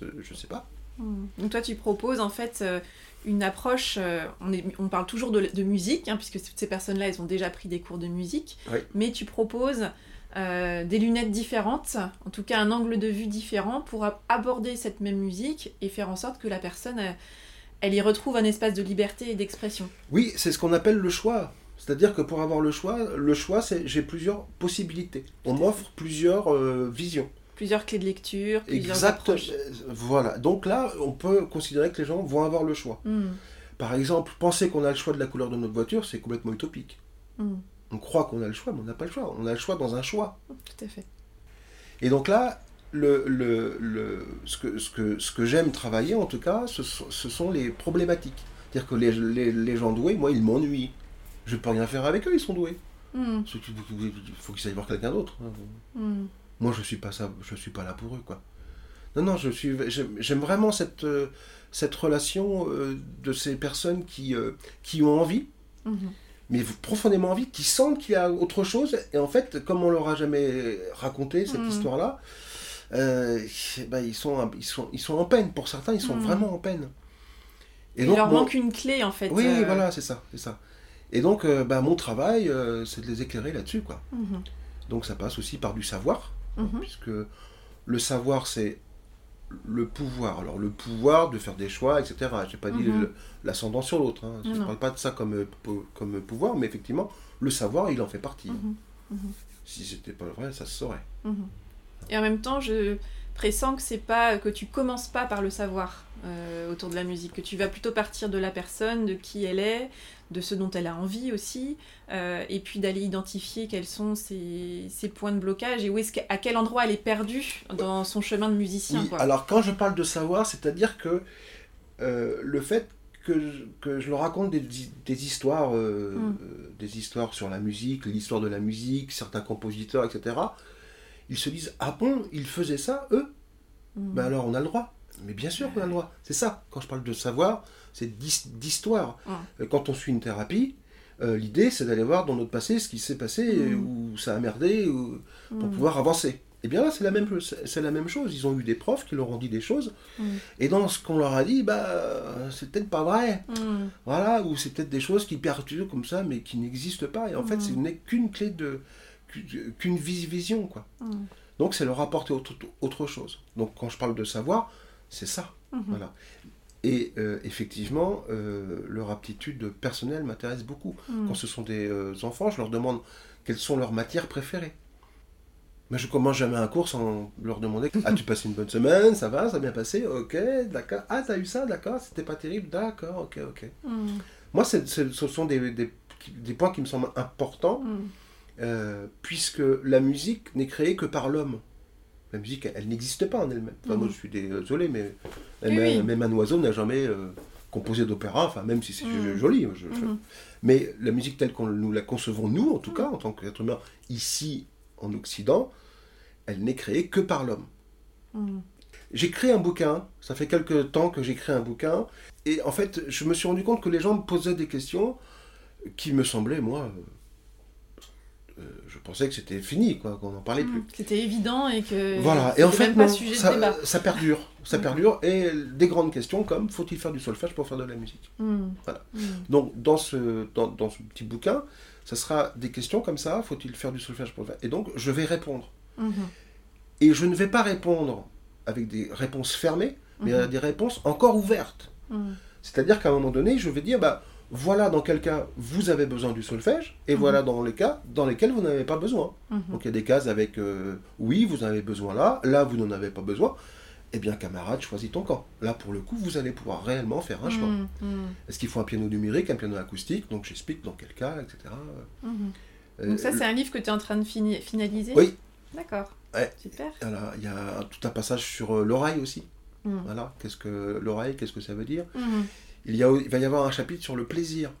Je- je sais pas. Mhm. Donc toi tu proposes en fait euh, une approche, euh, on, est, on parle toujours de, de musique, hein, puisque toutes ces personnes-là elles ont déjà pris des cours de musique, Oui. mais tu proposes euh, des lunettes différentes, en tout cas un angle de vue différent pour aborder cette même musique et faire en sorte que la personne euh, elle y retrouve un espace de liberté et d'expression. Oui, c'est ce qu'on appelle le choix. C'est-à-dire que pour avoir le choix, le choix, c'est j'ai plusieurs possibilités. On m'offre plusieurs euh, visions. Plusieurs clés de lecture, plusieurs Exact. approches. Voilà. Donc là, on peut considérer que les gens vont avoir le choix. Mhm. Par exemple, penser qu'on a le choix de la couleur de notre voiture, c'est complètement utopique. Mhm. On croit qu'on a le choix, mais on n'a pas le choix. On a le choix dans un choix. Tout à fait. Et donc là, le, le, le- ce que, ce que, ce que j'aime travailler, en tout cas, ce, sont- ce sont les problématiques. C'est-à-dire que les, les, les gens doués, moi, ils m'ennuient. Je ne peux rien faire avec eux, ils sont doués. Il faut qu'ils aillent voir quelqu'un d'autre. hein. Moi, je suis pas ça, je suis pas là pour eux, quoi. Non, non, je suis, j'aime vraiment cette, euh, cette relation euh, de ces personnes qui, euh, qui ont envie, Mhm. mais profondément envie, qui sentent qu'il y a autre chose, et en fait, comme on leur a jamais raconté cette Mhm. histoire-là, euh, ben, ils, sont, ils, sont, ils sont en peine. Pour certains, ils sont Mhm. vraiment en peine. Et Il donc, leur manque une clé en fait. oui, euh, voilà, c'est ça, c'est ça. Et donc, euh, ben, mon travail, c'est de les éclairer là-dessus, quoi. Donc, ça passe aussi par du savoir Mhm. puisque le savoir c'est le pouvoir. Alors le pouvoir de faire des choix, etc. Je n'ai pas dit Mhm. l'ascendant sur l'autre. hein. Je ne parle pas de ça comme, euh, comme pouvoir, mais effectivement, le savoir, il en fait partie. Mhm. Si c'était pas vrai, ça se saurait. Et en même temps, je... pressens que c'est pas que tu commences pas par le savoir euh, autour de la musique, que tu vas plutôt partir de la personne, de qui elle est, de ce dont elle a envie aussi, euh, et puis d'aller identifier quels sont ses, ses, points de blocage et où est-ce à quel endroit elle est perdue dans son chemin de musicien. Oui, alors quand je parle de savoir, c'est-à-dire que euh, le fait que je, que je leur raconte des, des histoires, euh, mm. des histoires sur la musique, l'histoire de la musique, certains compositeurs, etc., ils se disent Ah bon, ils faisaient ça, eux? Mm. Ben alors on a le droit. Mais bien sûr qu'on a le droit. C'est ça, quand je parle de savoir, c'est d'histoire. Mm. Quand on suit une thérapie, euh, l'idée c'est d'aller voir dans notre passé ce qui s'est passé, mm. où ça a merdé, ou, pour pouvoir avancer. Et bien là, c'est la, même, la même chose. Ils ont eu des profs qui leur ont dit des choses. Et dans ce qu'on leur a dit, bah, c'est peut-être pas vrai. Voilà, ou c'est peut-être des choses qui perturbent comme ça, mais qui n'existent pas. Et en fait, ce n'est qu'une clé de. qu'une vision, quoi. Donc, c'est leur apporter autre, autre, chose. Donc, quand je parle de savoir, c'est ça. Voilà. Et euh, effectivement, euh, leur aptitude personnelle m'intéresse beaucoup. Quand ce sont des euh, enfants, je leur demande quelles sont leurs matières préférées. Mais je commence jamais un cours sans leur demander *laughs* As-tu passé une bonne semaine Ça va Ça a bien passé Ok, d'accord. Ah, t'as eu ça D'accord. C'était pas terrible D'accord, ok, ok. Mm. Moi, ce sont des, des, des, points qui me semblent importants, mm. euh, puisque la musique n'est créée que par l'homme. La musique, elle, n'existe pas en elle-même. Enfin, Moi, mm. je suis désolé, mais même, un oiseau n'a jamais euh, composé d'opéra, enfin, même si c'est joli. Mm-hmm. Mais la musique telle qu'on nous la concevons, nous, en tout cas, en tant qu'être humain, ici en Occident, elle n'est créée que par l'homme. J'ai créé un bouquin, ça fait quelques temps que j'ai créé un bouquin, et en fait, je me suis rendu compte que les gens me posaient des questions qui me semblaient, moi, euh, je pensais que c'était fini, quoi, qu'on n'en parlait hmm. plus. C'était évident et que. Voilà, et en fait, ça, perdure. Ça hmm. perdure, et des grandes questions comme faut-il faire du solfège pour faire de la musique? Voilà. Donc, dans ce, dans, dans ce petit bouquin, ça sera des questions comme ça, faut-il faire du solfège pour le faire? Et donc, je vais répondre. Mhm. Et je ne vais pas répondre avec des réponses fermées, mais mhm. des réponses encore ouvertes. Mhm. C'est-à-dire qu'à un moment donné, je vais dire, bah, voilà dans quel cas vous avez besoin du solfège, et voilà dans les cas dans lesquels vous n'avez pas besoin. Donc il y a des cases avec euh, oui, vous en avez besoin là, là vous n'en avez pas besoin eh bien camarade, choisis ton camp. Là, pour le coup, vous allez pouvoir réellement faire un choix. Mm. Est-ce qu'il faut un piano numérique, un piano acoustique? Donc j'explique dans quel cas, etc. Euh, Donc ça, c'est un livre que tu es en train de finaliser? Oui. D'accord. Super. il y a tout un passage sur euh, l'oreille aussi. Voilà, qu'est-ce que l'oreille, qu'est-ce que ça veut dire? Il, y a, il va y avoir un chapitre sur le plaisir.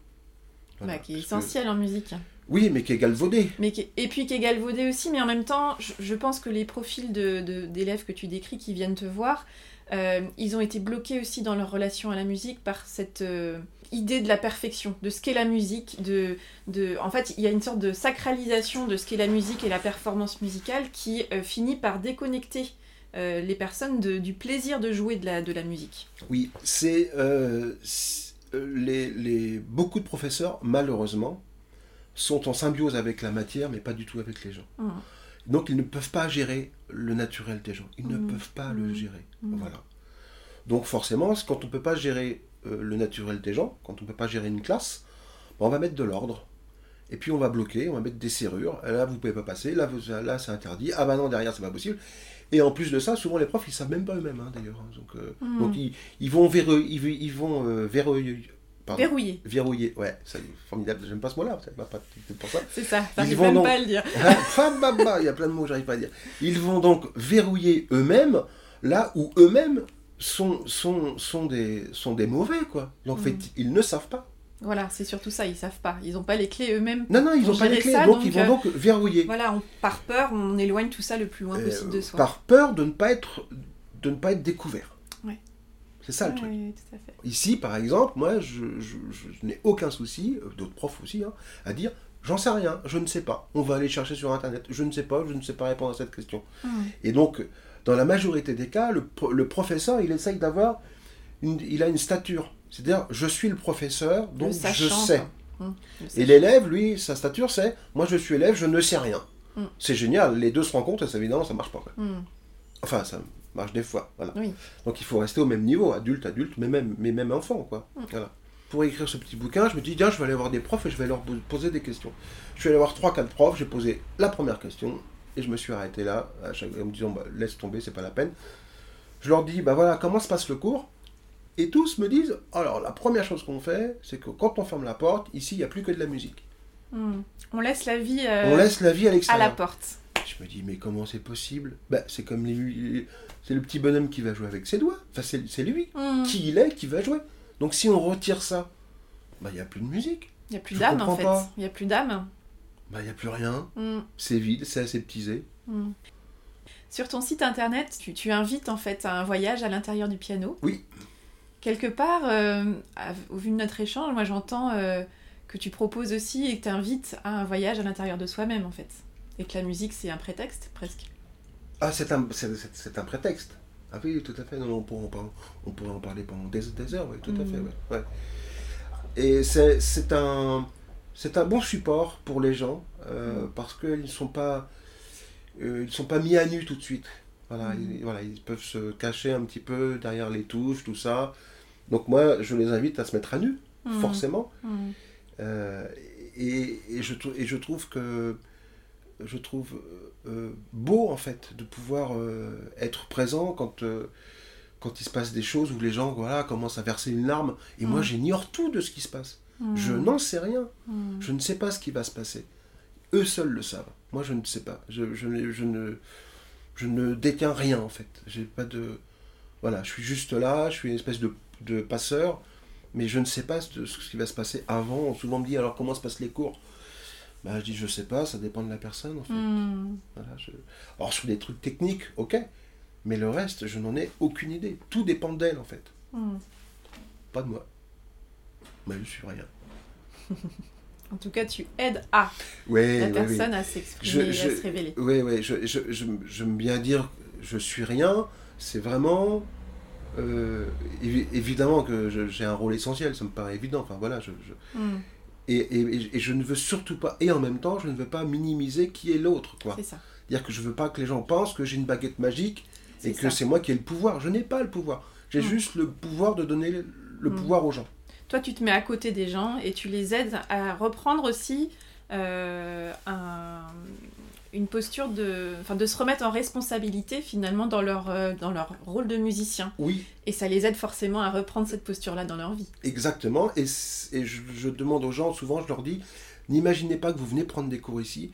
bah, qui est essentiel en musique. Oui, mais qui est galvaudé. Mais Et puis qui est galvaudé aussi, mais en même temps, je, pense que les profils d'élèves de, que tu décris qui viennent te voir, euh, ils ont été bloqués aussi dans leur relation à la musique par cette euh, idée de la perfection, de ce qu'est la musique. De, de... En fait, il y a une sorte de sacralisation de ce qu'est la musique et la performance musicale qui euh, finit par déconnecter les personnes du plaisir de jouer de la, de la musique. Oui, c'est... Les, les, beaucoup de professeurs, malheureusement, sont en symbiose avec la matière, mais pas du tout avec les gens. Ah. Donc ils ne peuvent pas gérer le naturel des gens. Ils ne mm. peuvent pas le mm. gérer. Voilà. Donc forcément, quand on ne peut pas gérer euh, le naturel des gens, quand on ne peut pas gérer une classe, ben, on va mettre de l'ordre. Et puis on va bloquer, on va mettre des serrures. Là, vous ne pouvez pas passer. Là, là c'est interdit. Ah bah non, derrière, c'est pas possible. Et en plus de ça, souvent les profs, ils savent même pas eux-mêmes, hein, d'ailleurs. Hein. Donc, euh, donc ils, vont, verrouiller, ils, vont euh, Verrouillé. Verrouillé, ouais, c'est formidable. J'aime pas ce mot-là, c'est pas pour ça. C'est ça, j'arrive même pas à le dire. *laughs* il y a plein de mots, j'arrive pas à dire. Ils vont donc verrouiller eux-mêmes là où eux-mêmes sont, sont, sont, des, sont des mauvais, quoi. Donc, en fait, mm. ils ne savent pas. Voilà, c'est surtout ça, ils savent pas. Ils n'ont pas les clés eux-mêmes. Non, non, ils n'ont pas les clés, donc, ils vont euh, donc verrouiller. Voilà, par peur, on éloigne tout ça le plus loin euh, possible de soi. Par peur de ne pas être, de ne pas être découvert. C'est ça le truc. Ici, par exemple, moi, je, n'ai aucun souci, euh, d'autres profs aussi, hein, à dire j'en sais rien, je ne sais pas. On va aller chercher sur Internet. Je ne sais pas, je ne sais pas répondre à cette question. Et donc, dans la majorité des cas, le, professeur, il essaye d'avoir il a une stature. C'est-à-dire, je suis le professeur, donc je sais. Hum, et l'élève, lui, sa stature, c'est moi, je suis élève, je ne sais rien. Hum. C'est génial, les deux se rencontrent et évidemment, ça marche pas. Hum. Enfin, ça, marche des fois. Voilà. Donc il faut rester au même niveau, adulte, adulte, mais même, mais même enfant. Quoi. Voilà. Pour écrire ce petit bouquin, je me dis, tiens, je vais aller voir des profs et je vais leur poser des questions. Je vais aller voir 3-4 profs, j'ai posé la première question, et je me suis arrêté là, à chaque, en me disant, bah, laisse tomber, c'est pas la peine. Je leur dis, bah voilà, comment se passe le cours? Et tous me disent, alors la première chose qu'on fait, c'est que quand on ferme la porte, ici, il n'y a plus que de la musique. Hmm. On laisse la vie euh, On laisse la vie à à l'extérieur. la porte. Je me dis, mais comment c'est possible? Bah, C'est comme les, c'est le petit bonhomme qui va jouer avec ses doigts. Enfin, c'est c'est lui. Hmm. Qui il est qui va jouer. Donc si on retire ça, bah, il n'y a plus de musique. Il n'y a plus d'âme en fait. Il n'y a plus d'âme. Bah, il n'y a plus rien. Hmm. C'est vide, c'est aseptisé. Sur ton site internet, tu, tu invites en fait à un voyage à l'intérieur du piano. Oui. Quelque part, euh, au vu de notre échange, moi j'entends euh, que tu proposes aussi et que tu invites à un voyage à l'intérieur de soi-même en fait. Et que la musique c'est un prétexte presque. Ah, c'est un, c'est, un prétexte. Ah oui, tout à fait. Non, on, pourrait on pourrait en parler pendant des, des heures, oui, tout à fait. ouais, ouais. Et c'est, c'est un, c'est un bon support pour les gens euh, Mhm. parce qu'ils ne sont pas, ils sont pas mis à nu tout de suite. Voilà, ils, voilà, ils peuvent se cacher un petit peu derrière les touches, tout ça. Donc moi, je les invite à se mettre à nu, Hmm. forcément. Hmm. Euh, et, et je, et je trouve que je trouve euh, beau en fait de pouvoir euh, être présent quand, quand il se passe des choses où les gens voilà, commencent à verser une larme et moi Mm. j'ignore tout de ce qui se passe. Je n'en sais rien. Je ne sais pas ce qui va se passer. Eux seuls le savent. Moi je ne sais pas. Je, je, ne- je ne, je ne détiens rien en fait. J'ai pas de. Voilà, je suis juste là, je suis une espèce de, de passeur, mais je ne sais pas ce, ce qui va se passer avant. On souvent me dit alors comment se passent les cours? Bah, Je dis je sais pas, ça dépend de la personne en fait. Hmm. Voilà, je- Alors sur des trucs techniques, ok, mais le reste, je n'en ai aucune idée. Tout dépend d'elle en fait, Hmm. pas de moi. Mais je suis rien. *laughs* En tout cas, tu aides à Ouais, la ouais, personne à s'exprimer, à se révéler. Oui, oui, je, je, je, j'aime bien dire je suis rien, c'est vraiment. Euh, évi- évidemment que j'ai un rôle essentiel, ça me paraît évident. Enfin voilà, je, je- Hmm. et, et, et je ne veux surtout pas, et en même temps, je ne veux pas minimiser qui est l'autre. quoi. C'est ça. Dire que je veux pas que les gens pensent que j'ai une baguette magique et que c'est moi qui ai le pouvoir. Je n'ai pas le pouvoir. J'ai Mm. juste le pouvoir de donner le, le Mm. pouvoir aux gens. Toi, tu te mets à côté des gens et tu les aides à reprendre aussi euh, un- une posture de, enfin, de se remettre en responsabilité finalement dans leur, euh, dans leur rôle de musicien. Oui, Et ça les aide forcément à reprendre cette posture-là dans leur vie. exactement. Et, et je, je demande aux gens, souvent, je leur dis, n'imaginez pas que vous venez prendre des cours ici,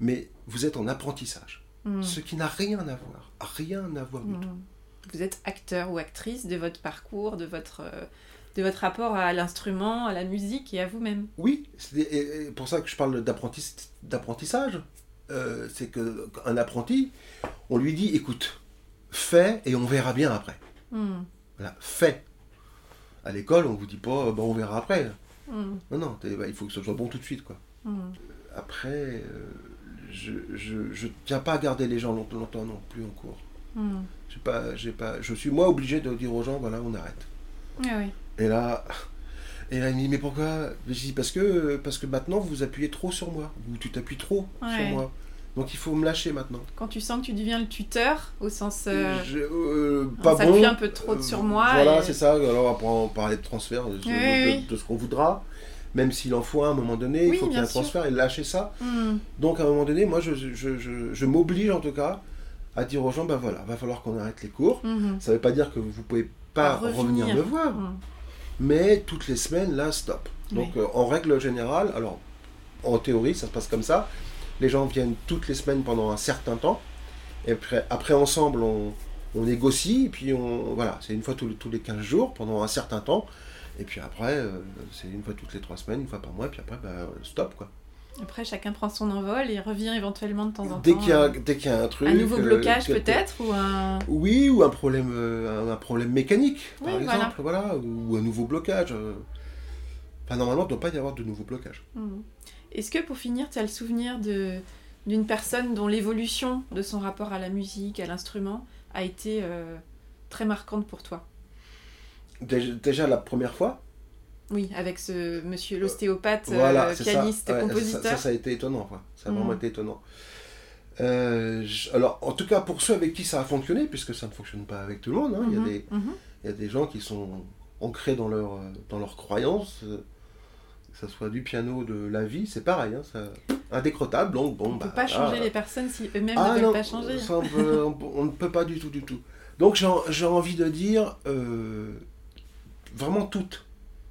mais vous êtes en apprentissage. Mm. Ce qui n'a rien à voir. Rien à voir du Mm. tout. Vous êtes acteur ou actrice de votre parcours, de votre, euh, de votre rapport à l'instrument, à la musique et à vous-même. Oui, c'est pour ça que je parle d'apprenti- d'apprentissage. Euh, c'est qu'un apprenti, on lui dit, écoute, fais et on verra bien après. Mm. Voilà, fais. À l'école, on vous dit pas, euh, bah, on verra après. Mm. Non, non, bah, il faut que ce soit bon tout de suite, quoi. Mm. Après, euh, je, je, je tiens pas à garder les gens longtemps, longtemps non plus en cours. Pas, pas, je suis moi obligé de dire aux gens, voilà, on arrête. Ah oui. Et là, et là, il me dit, mais pourquoi? Je dis, parce que, parce que maintenant, vous appuyez trop sur moi. Ou tu t'appuies trop sur moi. Donc il faut me lâcher maintenant. Quand tu sens que tu deviens le tuteur, au sens... euh, Je- euh, pas bon. un peu trop Euh, sur moi Voilà, et- c'est ça. Alors après, on parlait de transfert, de, de- Oui, de- oui. de ce qu'on voudra. Même s'il en faut un à un moment donné, Oui, il faut qu'il y ait un sûr. transfert et lâcher ça. Mm. Donc à un moment donné, moi, je, je, je, m'oblige en tout cas à dire aux gens, ben voilà, va falloir qu'on arrête les cours. Mhm. Ça ne veut pas dire que vous pouvez pas revenir. revenir me voir, Mm. Mais toutes les semaines, là, stop. Donc euh, en règle générale, alors en théorie, ça se passe comme ça. Les gens viennent toutes les semaines pendant un certain temps. Et après, après ensemble, on, on négocie. Et puis on, voilà, c'est une fois tous les, tous les 15 jours pendant un certain temps. Et puis après, euh, c'est une fois toutes les 3 semaines, une fois par mois. Et puis après, bah, stop quoi. Après, chacun prend son envol et revient éventuellement de temps en Dès temps. qu'il y, a- euh, dès qu'il y a un truc. un nouveau euh, blocage peut-être ou un... Oui, ou un problème, euh, un, problème mécanique, par Oui, exemple, voilà. ou un nouveau blocage. Enfin, normalement, il ne doit pas y avoir de nouveau blocage. Mm. Est-ce que pour finir, tu as le souvenir de d'une personne dont l'évolution de son rapport à la musique, à l'instrument, a été très marquante pour toi? Déjà, déjà la première fois, Oui, avec ce monsieur l'ostéopathe, euh, Voilà, c'est ça. pianiste, Ouais, compositeur. Ça, ça, ça a été étonnant, quoi. Ça a vraiment Mm. été étonnant. Euh, je- alors, en tout cas, pour ceux avec qui ça a fonctionné, puisque ça ne fonctionne pas avec tout le monde, hein, il y a Mhm, des- mhm. il y, a des gens qui sont ancrés dans leur, euh, dans leur croyance, euh, que ce soit du piano, de la vie, c'est pareil. hein, ça... indécrottable, donc bon, On bah. peut pas changer les personnes si eux-mêmes Ah ne veulent pas changer. ça, on, peut- on- on ne peut pas du tout, du tout. Donc j'ai j'ai envie de dire, euh, vraiment toutes,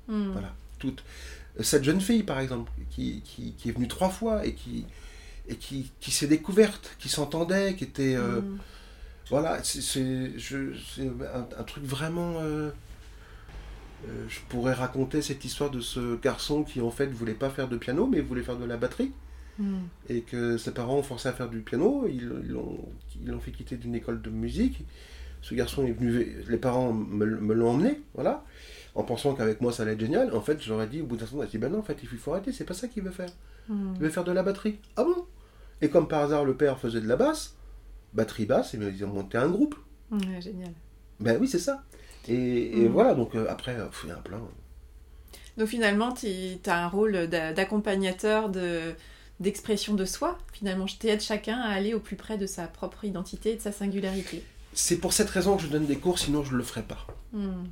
Hmm. voilà, toutes. Cette jeune fille, par exemple, qui, qui, qui est venue trois fois et qui, et qui, qui s'est découverte, qui s'entendait, qui était... euh, Hmm. Voilà, c'est un, un truc vraiment... euh, euh, je pourrais raconter cette histoire de ce garçon qui en fait voulait pas faire de piano, mais voulait faire de la batterie Hmm. et que ses parents ont forcé à faire du piano, ils ils l'ont ils l'ont fait quitter d'une école de musique. Ce garçon est venu, les parents me, me l'ont emmené, voilà, en pensant qu'avec moi ça allait être génial. En fait, j'aurais dit au bout d'un instant, j'ai dit ben non, en fait, il faut arrêter, c'est pas ça qu'il veut faire. Hmm. Il veut faire de la batterie. Ah bon? Et comme par hasard, le père faisait de la basse, batterie basse, et bien, ils ont monté un groupe. Ouais, génial. Ben oui, c'est ça. Et, et Mhm. voilà, donc euh, après, euh, il y a un plein. Donc finalement, tu as un rôle d'a- d'accompagnateur, de d'expression de soi. Finalement, je t'aide chacun à aller au plus près de sa propre identité et de sa singularité. C'est pour cette raison que je donne des cours, sinon je ne le ferais pas. Hmm.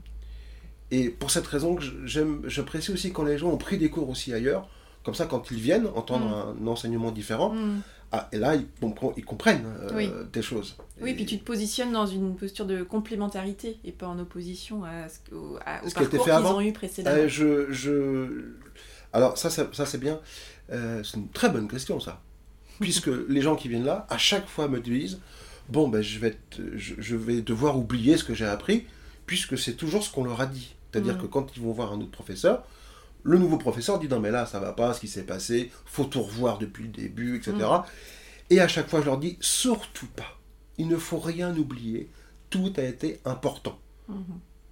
Et pour cette raison que je- j'aime, j'apprécie aussi quand les gens ont pris des cours aussi ailleurs. Comme ça, quand ils viennent entendre un enseignement différent, Hmm. ah, et là, ils, compre- ils comprennent euh, Oui. des choses. Oui, Et puis tu te positionnes dans une posture de complémentarité et pas en opposition à ce, au, à- au Ce qui a été parcours fait qu'ils ont eu précédemment. Euh, je, je... Alors, ça, ça, ça, c'est bien. Euh, c'est une très bonne question, ça. *laughs* Puisque les gens qui viennent là, à chaque fois me disent Bon, ben, je, vais te- je, je vais devoir oublier ce que j'ai appris, puisque c'est toujours ce qu'on leur a dit. C'est-à-dire Mm. que quand ils vont voir un autre professeur, le nouveau professeur dit Non, mais là, ça va pas, ce qui s'est passé, faut tout revoir depuis le début, etc. Mm. Et à chaque fois, je leur dis Surtout pas. Il ne faut rien oublier. Tout a été important. Mhm.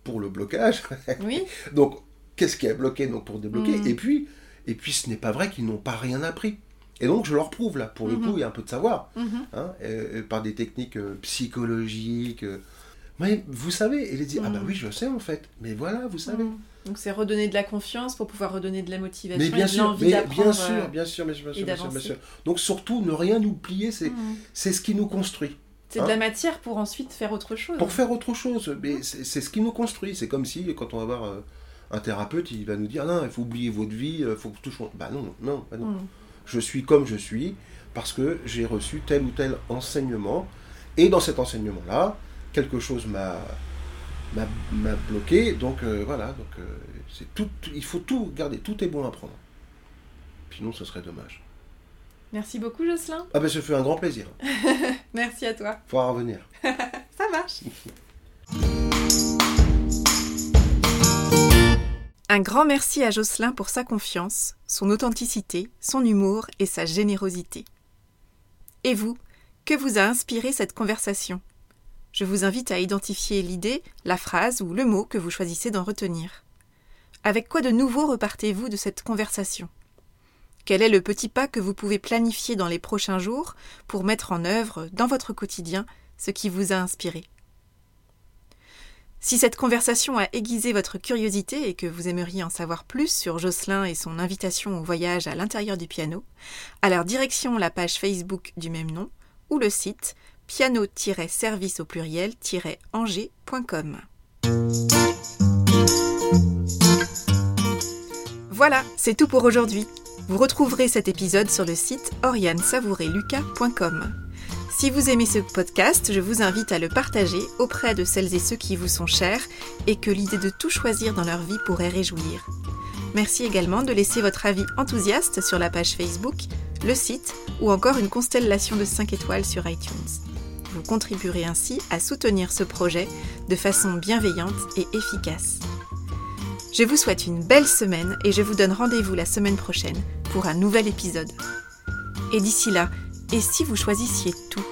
Pour le blocage, *laughs* Oui, donc, qu'est-ce qui est bloqué donc, pour débloquer Mhm. et, puis, et puis, ce n'est pas vrai qu'ils n'ont pas rien appris. Et donc, je leur prouve, là, pour le Mhm. coup, il y a un peu de savoir, Mhm. hein, euh, euh, par des techniques euh, psychologiques. euh. Mais vous savez, et les dit, ah bah Mhm. oui, je sais en fait, mais voilà, vous savez. Mhm. Donc c'est redonner de la confiance pour pouvoir redonner de la motivation Mais bien et de sûr, l'envie mais d'apprendre. bien sûr, euh, bien sûr, bien sûr, bien sûr, bien sûr, bien d'avancer. sûr. Donc surtout, ne rien oublier, c'est mhm. c'est ce qui nous construit. C'est de la matière pour ensuite faire autre chose. Pour faire autre chose, mais c'est ce qui nous construit. C'est comme si, quand on va voir euh, un thérapeute, il va nous dire, ah non, il faut oublier votre vie, il faut que tout change. Bah non, non, bah non. Je suis comme je suis parce que j'ai reçu tel ou tel enseignement. Et dans cet enseignement-là, quelque chose m'a m'a m'a bloqué. Donc euh, voilà, donc euh, c'est tout. Il faut tout garder. Tout est bon à prendre. Sinon, ce serait dommage. Merci beaucoup Jocelyn. Ah ben, ça fait un grand plaisir. *laughs* Merci à toi. Faut revenir. *laughs* Ça marche. Un grand merci à Jocelyn pour sa confiance, son authenticité, son humour et sa générosité. Et vous, que vous a inspiré cette conversation? Je vous invite à identifier l'idée, la phrase ou le mot que vous choisissez d'en retenir. Avec quoi de nouveau repartez-vous de cette conversation? Quel est le petit pas que vous pouvez planifier dans les prochains jours pour mettre en œuvre dans votre quotidien ce qui vous a inspiré? Si cette conversation a aiguisé votre curiosité et que vous aimeriez en savoir plus sur Jocelyn et son invitation au voyage à l'intérieur du piano, alors direction la page Facebook du même nom ou le site piano-service au pluriel-angers.com. Voilà, c'est tout pour aujourd'hui. Vous retrouverez cet épisode sur le site oriansavoureluca.com. Si vous aimez ce podcast, je vous invite à le partager auprès de celles et ceux qui vous sont chers et que l'idée de tout choisir dans leur vie pourrait réjouir. Merci également de laisser votre avis enthousiaste sur la page Facebook, le site ou encore une constellation de 5 étoiles sur iTunes. Vous contribuerez ainsi à soutenir ce projet de façon bienveillante et efficace. Je vous souhaite une belle semaine et je vous donne rendez-vous la semaine prochaine pour un nouvel épisode. Et d'ici là, et si vous choisissiez tout?